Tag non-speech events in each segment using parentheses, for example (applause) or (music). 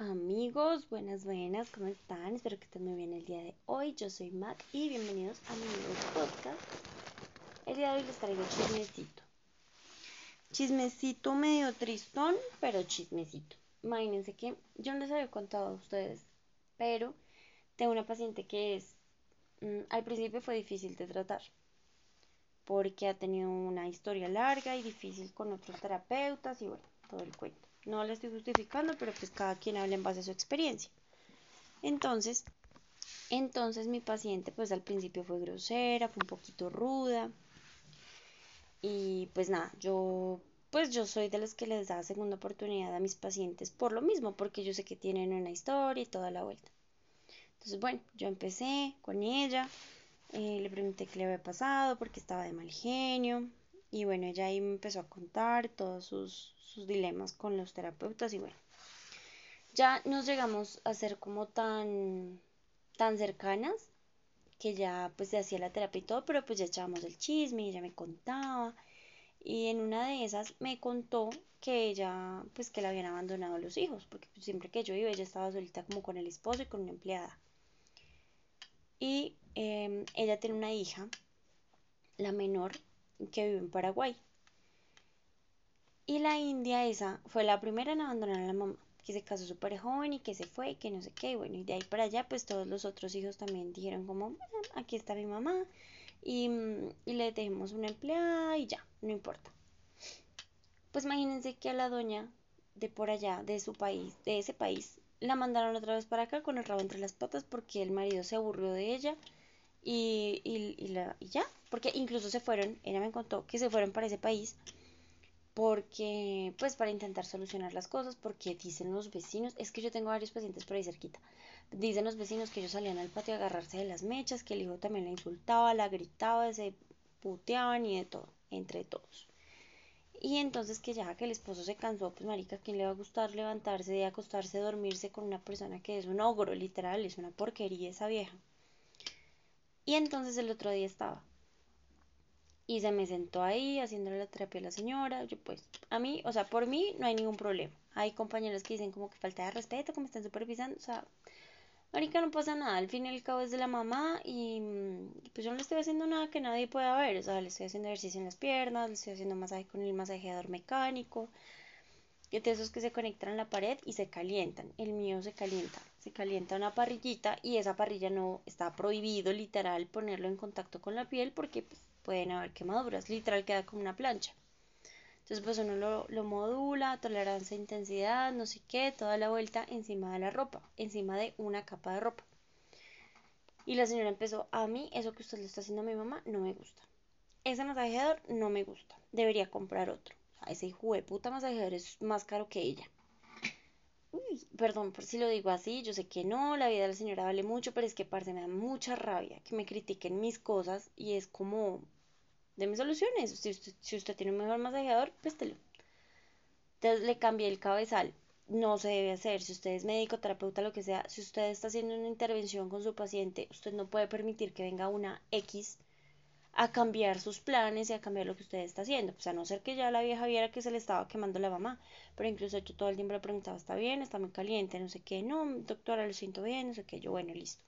Amigos, buenas, buenas, ¿cómo están? Espero que estén muy bien el día de hoy. Yo soy Mac y bienvenidos a mi nuevo podcast. El día de hoy les traigo chismecito. Chismecito medio tristón, pero chismecito. Imagínense que yo no les había contado a ustedes, pero tengo una paciente que es, mm, al principio fue difícil de tratar, porque ha tenido una historia larga y difícil con otros terapeutas y bueno, todo el cuento. No le estoy justificando, pero pues cada quien habla en base a su experiencia. Entonces, entonces mi paciente pues al principio fue grosera, fue un poquito ruda. Y pues nada, yo pues yo soy de los que les da segunda oportunidad a mis pacientes por lo mismo, porque yo sé que tienen una historia y toda la vuelta. Entonces, bueno, yo empecé con ella, eh, le pregunté qué le había pasado, porque estaba de mal genio, y bueno, ella ahí me empezó a contar todos sus, sus dilemas con los terapeutas y bueno, ya nos llegamos a ser como tan, tan cercanas que ya pues se hacía la terapia y todo, pero pues ya echábamos el chisme y ella me contaba. Y en una de esas me contó que ella, pues que la habían abandonado los hijos, porque pues, siempre que yo iba ella estaba solita como con el esposo y con una empleada. Y em, ella tiene una hija, la menor, que vive en Paraguay. Y la India esa fue la primera en abandonar a la mamá, que se casó súper joven y que se fue, que no sé qué, y bueno, y de ahí para allá pues todos los otros hijos también dijeron como, aquí está mi mamá y, y le dejemos una empleada y ya, no importa. Pues imagínense que a la doña de por allá, de su país, de ese país, la mandaron otra vez para acá con el rabo entre las patas porque el marido se aburrió de ella y, y, y, la, y ya, porque incluso se fueron, ella me contó que se fueron para ese país porque, pues para intentar solucionar las cosas, porque dicen los vecinos, es que yo tengo varios pacientes por ahí cerquita, dicen los vecinos que ellos salían al patio a agarrarse de las mechas, que el hijo también la insultaba, la gritaba, se puteaban y de todo, entre todos. Y entonces que ya que el esposo se cansó, pues marica, ¿quién le va a gustar levantarse y acostarse, dormirse con una persona que es un ogro, literal, es una porquería esa vieja? Y entonces el otro día estaba y se me sentó ahí haciéndole la terapia a la señora. Yo pues, a mí, o sea, por mí no hay ningún problema. Hay compañeros que dicen como que falta de respeto, como están supervisando, o sea, marica no pasa nada, al fin y al cabo es de la mamá y, pues yo no le estoy haciendo nada que nadie pueda ver, o sea, le estoy haciendo ejercicio en las piernas, le estoy haciendo masaje con el masajeador mecánico, y de esos que se conectan a la pared y se calientan, el mío se calienta, se calienta una parrillita y esa parrilla no está prohibido literal ponerlo en contacto con la piel porque pues, pueden haber quemaduras, literal queda como una plancha. Entonces pues uno lo, lo modula, tolerancia intensidad, no sé qué, toda la vuelta encima de la ropa, encima de una capa de ropa. Y la señora empezó, a mí eso que usted le está haciendo a mi mamá no me gusta. Ese masajeador no me gusta, debería comprar otro. Sea, ese hijo de puta masajeador es más caro que ella. Uy, perdón por si lo digo así, yo sé que no, la vida de la señora vale mucho, pero es que parce me da mucha rabia que me critiquen mis cosas y es como, deme soluciones. Si usted, si usted tiene un mejor masajeador, préstelo. Entonces le cambié el cabezal. No se debe hacer. Si usted es médico, terapeuta, lo que sea, si usted está haciendo una intervención con su paciente, usted no puede permitir que venga una X a cambiar sus planes y a cambiar lo que usted está haciendo. Pues a no ser que ya la vieja viera que se le estaba quemando la mamá. Pero incluso yo todo el tiempo le preguntaba, ¿está bien? ¿Está muy caliente? No sé qué. No, doctora, lo siento bien, no sé qué. Yo, bueno, listo.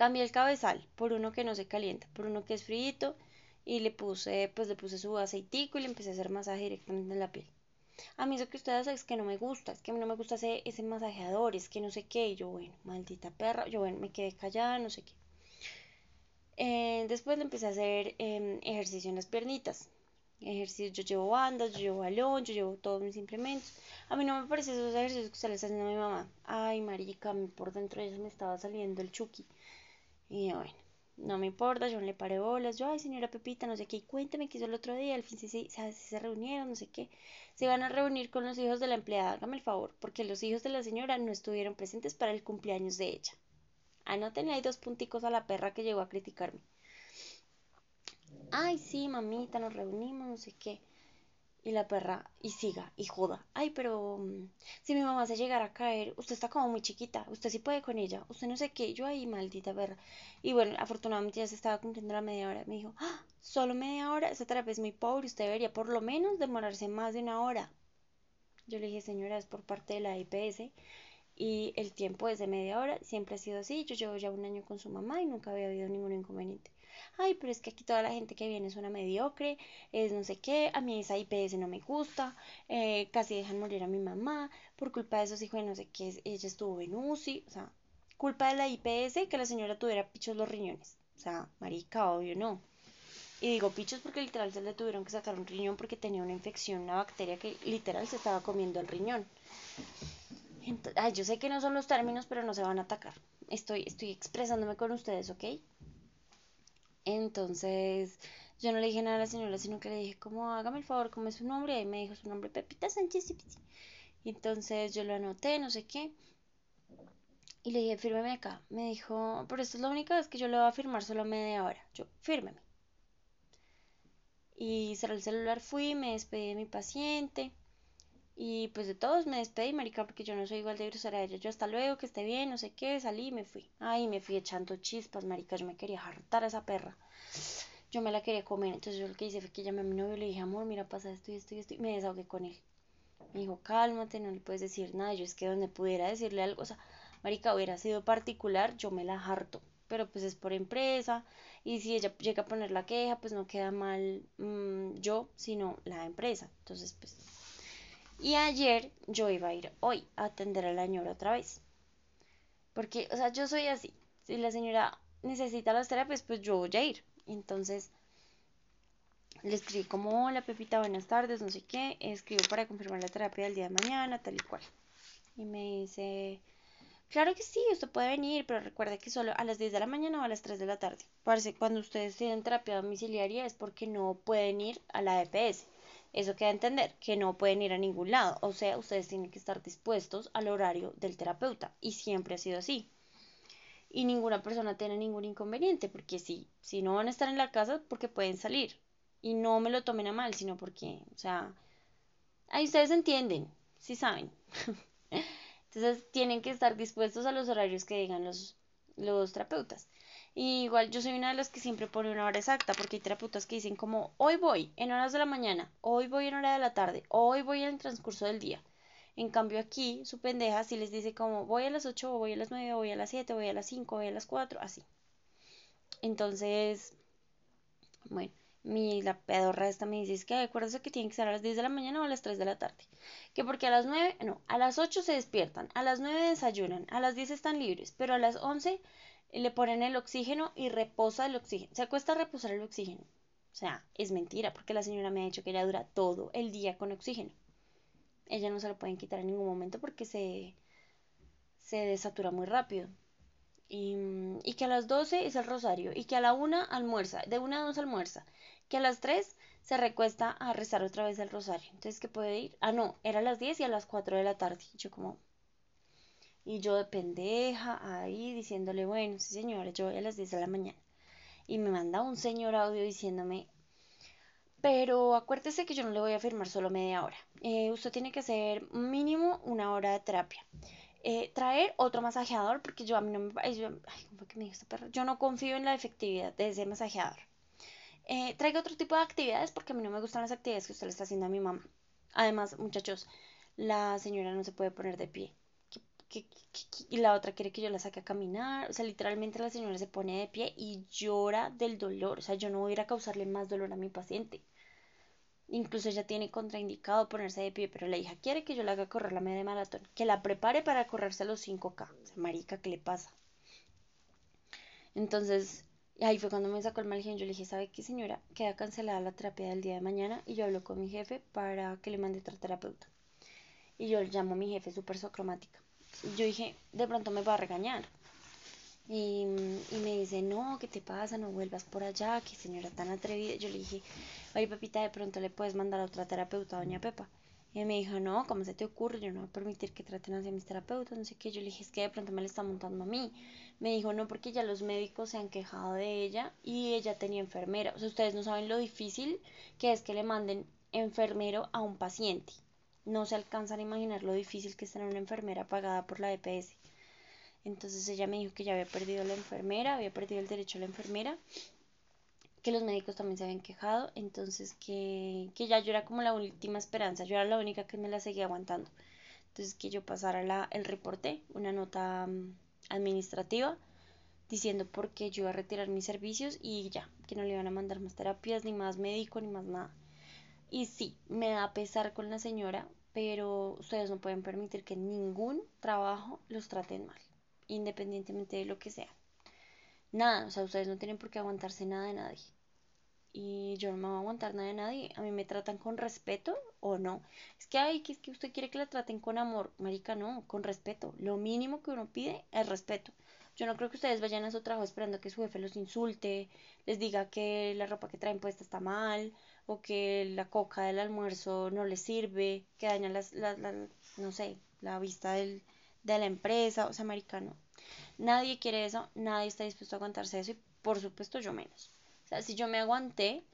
Cambié el cabezal por uno que no se calienta, por uno que es frío y le puse, pues le puse su aceitico y le empecé a hacer masaje directamente en la piel. A mí eso que usted hace es que no me gusta, es que a mí no me gusta ese, ese masajeador, es que no sé qué, y yo, bueno, maldita perra, yo, bueno, me quedé callada, no sé qué. Eh, después le empecé a hacer eh, ejercicio en las piernitas. Ejercicio, yo llevo bandas, yo llevo balón, yo llevo todos mis implementos. A mí no me parece esos ejercicios que usted le está haciendo a mi mamá. Ay, marica, por dentro de eso me estaba saliendo el chuki. Y bueno, no me importa, yo no le paré bolas, yo, ay señora Pepita, no sé qué, cuénteme qué hizo el otro día, al fin se, si se reunieron, no sé qué, se van a reunir con los hijos de la empleada, hágame el favor, porque los hijos de la señora no estuvieron presentes para el cumpleaños de ella. Anótenle ahí dos punticos a la perra que llegó a criticarme. Ay, sí, mamita, nos reunimos, no sé qué. Y la perra, y siga, y joda. Ay, pero mm, si mi mamá se llegara a caer, usted está como muy chiquita, usted sí puede con ella, usted no sé qué, yo ahí, maldita perra. Y bueno, afortunadamente ya se estaba cumpliendo la media hora. Me dijo, ah, solo media hora, esa terapia es muy pobre, usted debería por lo menos demorarse más de una hora. Yo le dije, señora, es por parte de la IPS y el tiempo es de media hora, siempre ha sido así. Yo llevo ya un año con su mamá y nunca había habido ningún inconveniente. Ay, pero es que aquí toda la gente que viene es una mediocre, es no sé qué, a mí esa IPS no me gusta, eh, casi dejan morir a mi mamá, por culpa de esos hijos de no sé qué, ella estuvo en UCI, o sea, culpa de la IPS que la señora tuviera pichos los riñones. O sea, marica, obvio no. Y digo pichos porque literal se le tuvieron que sacar un riñón porque tenía una infección, una bacteria que literal se estaba comiendo el riñón. Ay, yo sé que no son los términos, pero no se van a atacar. Estoy, estoy expresándome con ustedes, ¿ok? Entonces, yo no le dije nada a la señora, sino que le dije, como, hágame el favor, ¿cómo es su nombre? Y ahí me dijo su nombre, Pepita Sánchez. Y entonces yo lo anoté, no sé qué. Y le dije, fírmeme acá. Me dijo, pero esto es la única vez que yo le voy a firmar solo media hora. Yo, fírmeme. Y cerré el celular, fui, me despedí de mi paciente. Y pues de todos me despedí, marica, porque yo no soy igual de grosera a ella. Yo hasta luego, que esté bien, no sé qué, salí y me fui. Ay, me fui echando chispas, marica, yo me quería hartar a esa perra. Yo me la quería comer, entonces yo lo que hice fue que llamé a mi novio y le dije, amor, mira, pasa esto y esto y esto. Y me desahogué con él. Me dijo, cálmate, no le puedes decir nada. Yo es que donde pudiera decirle algo, o sea, marica, hubiera sido particular, yo me la harto. Pero pues es por empresa, y si ella llega a poner la queja, pues no queda mal mm, yo, sino la empresa. Entonces, pues y ayer yo iba a ir hoy a atender a la otra vez. Porque, o sea, yo soy así. Si la señora necesita las terapias, pues yo voy a ir. Entonces, le escribí como, hola Pepita, buenas tardes, no sé qué. Escribo para confirmar la terapia del día de mañana, tal y cual. Y me dice, claro que sí, usted puede venir, pero recuerde que solo a las 10 de la mañana o a las 3 de la tarde. Parece cuando ustedes tienen terapia domiciliaria es porque no pueden ir a la EPS. Eso queda entender, que no pueden ir a ningún lado. O sea, ustedes tienen que estar dispuestos al horario del terapeuta. Y siempre ha sido así. Y ninguna persona tiene ningún inconveniente, porque si, si no van a estar en la casa, porque pueden salir. Y no me lo tomen a mal, sino porque, o sea, ahí ustedes entienden, sí saben. (laughs) Entonces tienen que estar dispuestos a los horarios que digan los, los terapeutas. Y igual yo soy una de las que siempre pone una hora exacta, porque hay terapeutas que dicen como, hoy voy en horas de la mañana, hoy voy en hora de la tarde, hoy voy en el transcurso del día. En cambio aquí, su pendeja si les dice como, voy a las 8, voy a las 9, voy a las 7, voy a las 5, voy a las 4, así. Entonces, bueno, mi, la pedorra esta me dice, es que acuérdense que tienen que ser a las 10 de la mañana o a las 3 de la tarde. Que porque a las 9, no, a las 8 se despiertan, a las 9 desayunan, a las 10 están libres, pero a las 11 le ponen el oxígeno y reposa el oxígeno. Se acuesta a reposar el oxígeno. O sea, es mentira, porque la señora me ha dicho que ella dura todo el día con oxígeno. Ella no se lo pueden quitar en ningún momento porque se, se desatura muy rápido. Y, y, que a las 12 es el rosario, y que a la 1 almuerza, de 1 a 2 almuerza, que a las 3 se recuesta a rezar otra vez el rosario. Entonces, ¿qué puede ir? Ah, no, era a las 10 y a las 4 de la tarde. Yo como, y yo de pendeja ahí diciéndole, bueno, sí señora, yo voy a las 10 de la mañana. Y me manda un señor audio diciéndome, pero acuérdese que yo no le voy a firmar solo media hora. Eh, usted tiene que hacer mínimo una hora de terapia. Eh, traer otro masajeador, porque yo a mí no me... Yo, ay, ¿cómo fue que me dijo este perro? Yo no confío en la efectividad de ese masajeador. Eh, traiga otro tipo de actividades porque a mí no me gustan las actividades que usted le está haciendo a mi mamá. Además, muchachos, la señora no se puede poner de pie y la otra quiere que yo la saque a caminar. O sea, literalmente la señora se pone de pie y llora del dolor. O sea, yo no voy a ir a causarle más dolor a mi paciente. Incluso ella tiene contraindicado ponerse de pie, pero la hija quiere que yo la haga correr la media maratón, que la prepare para correrse a los 5K. O sea, marica, ¿qué le pasa? Entonces, ahí fue cuando me sacó el mal genio. Yo le dije, ¿sabe qué, señora? Queda cancelada la terapia del día de mañana y yo hablo con mi jefe para que le mande otra terapeuta. Y yo llamo a mi jefe súper socromática yo dije, de pronto me va a regañar. Y, me dice, no, ¿qué te pasa? No vuelvas por allá, que señora tan atrevida. Yo le dije, oye, Pepita, de pronto le puedes mandar a otra terapeuta, doña Pepa. Y me dijo, no, ¿cómo se te ocurre? Yo no voy a permitir que traten así a mis terapeutas, no sé qué. Yo le dije, es que de pronto me le está montando a mí. Me dijo, no, porque ya los médicos se han quejado de ella y ella tenía enfermera. O sea, ustedes no saben lo difícil que es que le manden enfermero a un paciente. No se alcanzan a imaginar lo difícil que es tener una enfermera pagada por la EPS. Entonces ella me dijo que ya había perdido la enfermera, había perdido el derecho a la enfermera que los médicos también se habían quejado, entonces que, que ya yo era como la última esperanza, yo era la única que me la seguía aguantando. Entonces que yo pasara la, el reporte, una nota mm, administrativa, diciendo por qué yo iba a retirar mis servicios y ya, que no le iban a mandar más terapias, ni más médico, ni más nada. Y sí, me da pesar con la señora, pero ustedes no pueden permitir que ningún trabajo los traten mal, independientemente de lo que sea. Nada, o sea, ustedes no tienen por qué aguantarse nada de nadie. Y yo no me voy a aguantar nada de nadie. A mí me tratan con respeto o no. Es que, ay, que es que usted quiere que la traten con amor. Marica, no, con respeto. Lo mínimo que uno pide es respeto. Yo no creo que ustedes vayan a su trabajo esperando que su jefe los insulte, les diga que la ropa que traen puesta está mal, o que la coca del almuerzo no les sirve, que daña las, la, no sé, la vista del, de la empresa, o sea, americano. Nadie quiere eso, nadie está dispuesto a aguantarse eso y por supuesto yo menos. O sea, si yo me aguanté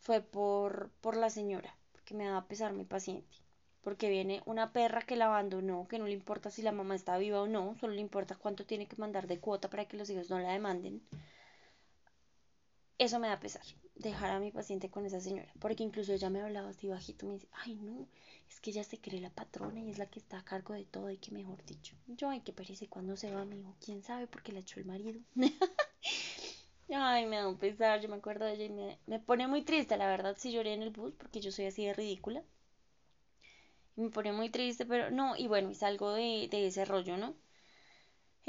fue por, por la señora, porque me daba pesar mi paciente. Porque viene una perra que la abandonó, que no le importa si la mamá está viva o no, solo le importa cuánto tiene que mandar de cuota para que los hijos no la demanden. Eso me da pesar dejar a mi paciente con esa señora, porque incluso ella me hablaba así bajito, me dice, ay no, es que ella se cree la patrona y es la que está a cargo de todo y que mejor dicho, yo ay que perece cuando se va, amigo, quién sabe porque la echó el marido. (laughs) ay, me da un pesar, yo me acuerdo de ella y me, me pone muy triste, la verdad, si lloré en el bus porque yo soy así de ridícula. Y me pone muy triste, pero no, y bueno, y salgo de, de ese rollo, ¿no?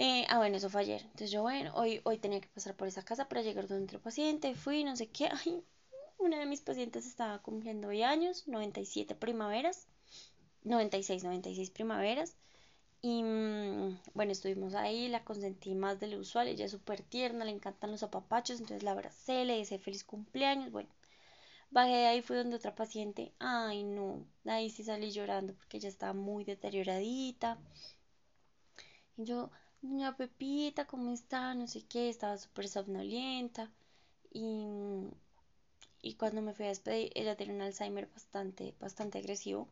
Eh, ah, bueno, eso fue ayer. Entonces yo, bueno, hoy, hoy tenía que pasar por esa casa para llegar donde otro paciente. Fui, no sé qué. (laughs) Ay, una de mis pacientes estaba cumpliendo hoy años, 97 primaveras. 96, 96 primaveras. Y mm, bueno, estuvimos ahí, la consentí más de lo usual. Ella es súper tierna, le encantan los apapachos. Entonces la abracé, le deseé feliz cumpleaños. Bueno, bajé de ahí, fui donde otra paciente. Ay, no, ahí sí salí llorando porque ella estaba muy deterioradita. Y yo, Doña Pepita, ¿cómo está? No sé qué, estaba súper somnolienta. Y, y cuando me fui a despedir, ella tiene un Alzheimer bastante, bastante agresivo.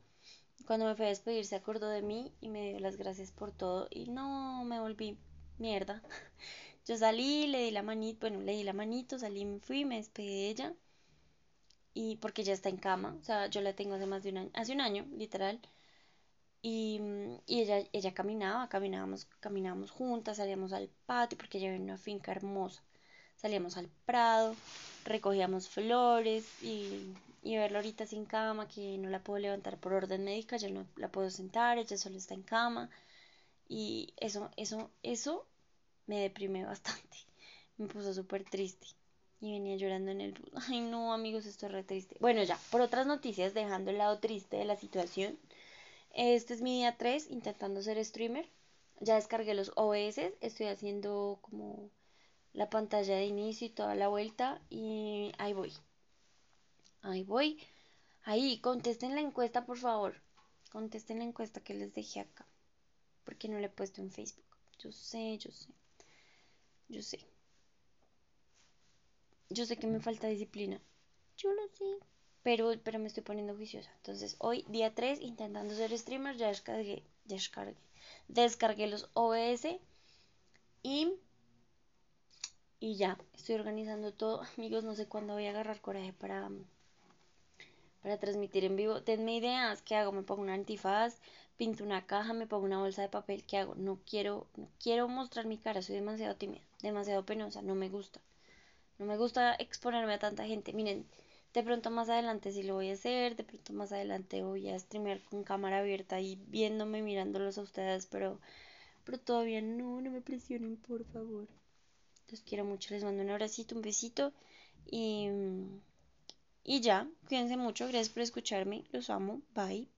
Cuando me fui a despedir se acordó de mí y me dio las gracias por todo. Y no, me volví mierda. (laughs) Yo salí, le di la manito, bueno, le di la manito, salí, me fui, me despedí de ella. Y porque ya está en cama, o sea, yo la tengo hace más de un año, hace un año, literal. Y, y, ella, ella caminaba, caminábamos, caminábamos juntas, salíamos al patio porque ella vive una finca hermosa. Salíamos al prado, recogíamos flores y, y verla ahorita sin cama, que no la puedo levantar por orden médica, ya no la puedo sentar, ella solo está en cama. Y eso, eso, eso me deprime (laughs) bastante. Me puso súper triste. Y venía llorando en el Ay, no, amigos, esto es re triste. Bueno, ya, por otras noticias, dejando el lado triste de la situación este es mi día 3 intentando ser streamer. Ya descargué los OBS, estoy haciendo como la pantalla de inicio y toda la vuelta y ahí voy. Ahí voy. Ahí, contesten la encuesta, por favor. Contesten la encuesta que les dejé acá. Porque no la he puesto en Facebook. Yo sé, yo sé. Yo sé. Yo sé que me falta disciplina. Yo lo sé pero, pero me estoy poniendo juiciosa. Entonces, hoy, día 3, intentando ser streamer, ya descargué, descargué, descargué los OBS y, y ya, estoy organizando todo. (laughs) Amigos, no sé cuándo voy a agarrar coraje para, para transmitir en vivo. Denme ideas, ¿qué hago? Me pongo un antifaz, pinto una caja, me pongo una bolsa de papel, ¿qué hago? No quiero, no quiero mostrar mi cara, soy demasiado tímida, demasiado penosa, no me gusta. No me gusta exponerme a tanta gente. Miren, de pronto más adelante sí lo voy a hacer, de pronto más adelante voy a streamear con cámara abierta y viéndome, mirándolos a ustedes, pero, pero todavía no, no me presionen, por favor. Los quiero mucho, les mando un abracito, un besito y, y ya, cuídense mucho, gracias por escucharme, los amo, bye.